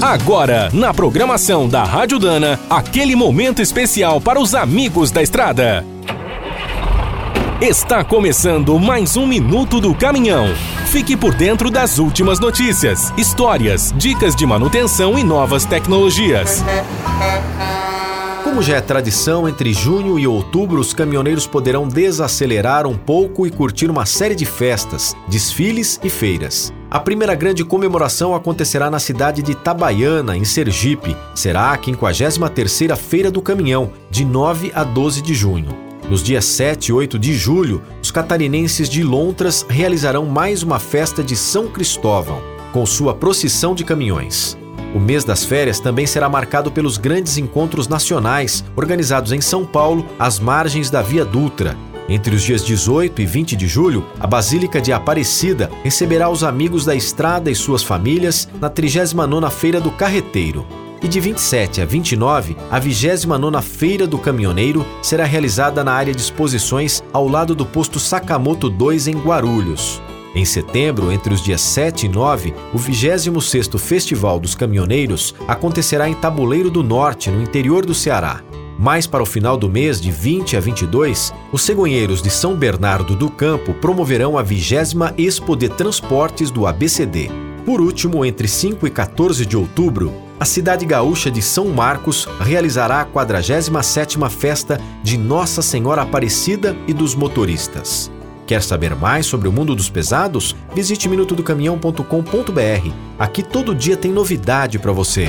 Agora, na programação da Rádio Dana, aquele momento especial para os amigos da estrada. Está começando mais um Minuto do Caminhão. Fique por dentro das últimas notícias, histórias, dicas de manutenção e novas tecnologias. Como já é tradição, entre junho e outubro os caminhoneiros poderão desacelerar um pouco e curtir uma série de festas, desfiles e feiras. A primeira grande comemoração acontecerá na cidade de Itabaiana, em Sergipe. Será a 53ª Feira do Caminhão, de 9 a 12 de junho. Nos dias 7 e 8 de julho, os catarinenses de Lontras realizarão mais uma festa de São Cristóvão, com sua procissão de caminhões. O mês das férias também será marcado pelos grandes encontros nacionais organizados em São Paulo, às margens da Via Dutra. Entre os dias 18 e 20 de julho, a Basílica de Aparecida receberá os amigos da estrada e suas famílias na 39ª Feira do Carreteiro. E de 27 a 29, a 29ª Feira do Caminhoneiro será realizada na área de exposições ao lado do posto Sakamoto 2 em Guarulhos. Em setembro, entre os dias 7 e 9, o 26º Festival dos Caminhoneiros acontecerá em Tabuleiro do Norte, no interior do Ceará. Mais para o final do mês, de 20 a 22, os cegonheiros de São Bernardo do Campo promoverão a 20 Expo de Transportes do ABCD. Por último, entre 5 e 14 de outubro, a cidade gaúcha de São Marcos realizará a 47ª Festa de Nossa Senhora Aparecida e dos Motoristas. Quer saber mais sobre o mundo dos pesados? Visite minutodocaminhão.com.br. Aqui todo dia tem novidade para você.